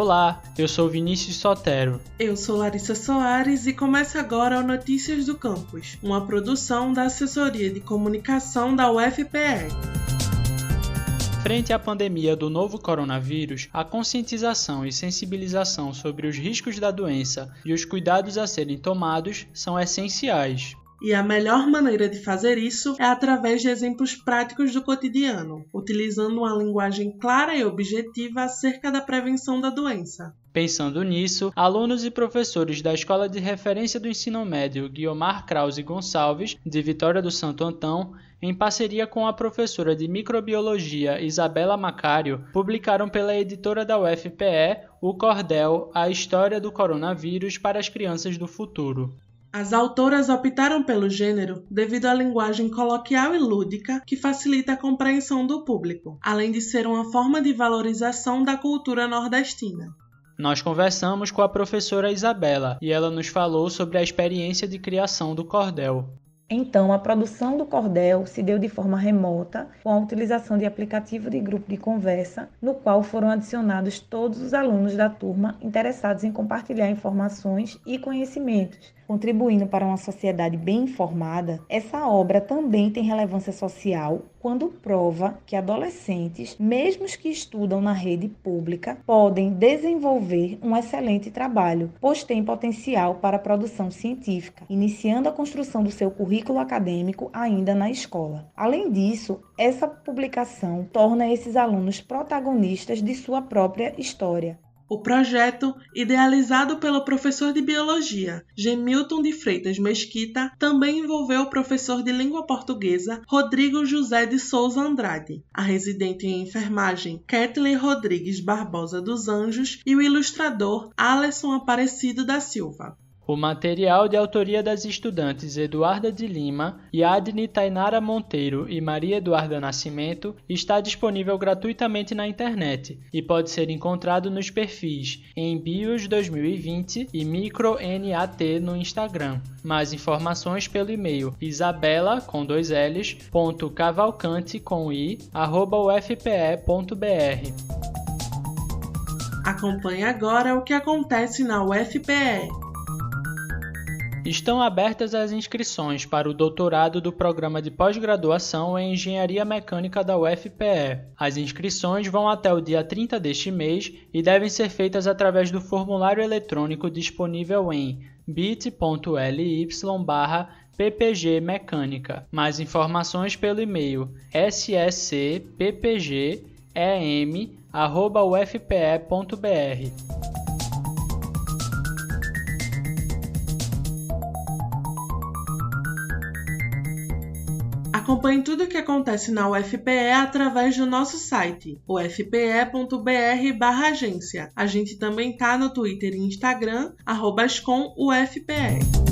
Olá, eu sou Vinícius Sotero. Eu sou Larissa Soares e começa agora o Notícias do Campus, uma produção da Assessoria de Comunicação da UFPE. Frente à pandemia do novo coronavírus, a conscientização e sensibilização sobre os riscos da doença e os cuidados a serem tomados são essenciais. E a melhor maneira de fazer isso é através de exemplos práticos do cotidiano, utilizando uma linguagem clara e objetiva acerca da prevenção da doença. Pensando nisso, alunos e professores da Escola de Referência do Ensino Médio Guiomar Krause Gonçalves, de Vitória do Santo Antão, em parceria com a professora de microbiologia Isabela Macário, publicaram pela editora da UFPE o Cordel A História do Coronavírus para as Crianças do Futuro. As autoras optaram pelo gênero devido à linguagem coloquial e lúdica que facilita a compreensão do público, além de ser uma forma de valorização da cultura nordestina. Nós conversamos com a professora Isabela e ela nos falou sobre a experiência de criação do cordel. Então, a produção do cordel se deu de forma remota, com a utilização de aplicativo de grupo de conversa, no qual foram adicionados todos os alunos da turma interessados em compartilhar informações e conhecimentos, contribuindo para uma sociedade bem informada, essa obra também tem relevância social quando prova que adolescentes, mesmo os que estudam na rede pública, podem desenvolver um excelente trabalho, pois têm potencial para a produção científica, iniciando a construção do seu currículo acadêmico ainda na escola. Além disso, essa publicação torna esses alunos protagonistas de sua própria história, o projeto, idealizado pelo professor de biologia Gemilton de Freitas Mesquita, também envolveu o professor de língua portuguesa Rodrigo José de Souza Andrade, a residente em enfermagem Kathleen Rodrigues Barbosa dos Anjos e o ilustrador Alisson Aparecido da Silva. O material de autoria das estudantes Eduarda de Lima, Yadne Tainara Monteiro e Maria Eduarda Nascimento está disponível gratuitamente na internet e pode ser encontrado nos perfis em Bios 2020 e MicroNAT no Instagram. Mais informações pelo e-mail isabela com dois L's, ponto cavalcante com i, arroba ufpe.br. Acompanhe agora o que acontece na UFPE. Estão abertas as inscrições para o doutorado do programa de pós-graduação em Engenharia Mecânica da UFPE. As inscrições vão até o dia 30 deste mês e devem ser feitas através do formulário eletrônico disponível em bit.ly ppg mecânica. Mais informações pelo e-mail ssppgem@ufpe.br. Acompanhe tudo o que acontece na UFPE através do nosso site, ufpe.br/agência. A gente também tá no Twitter e Instagram, arroba UFPE.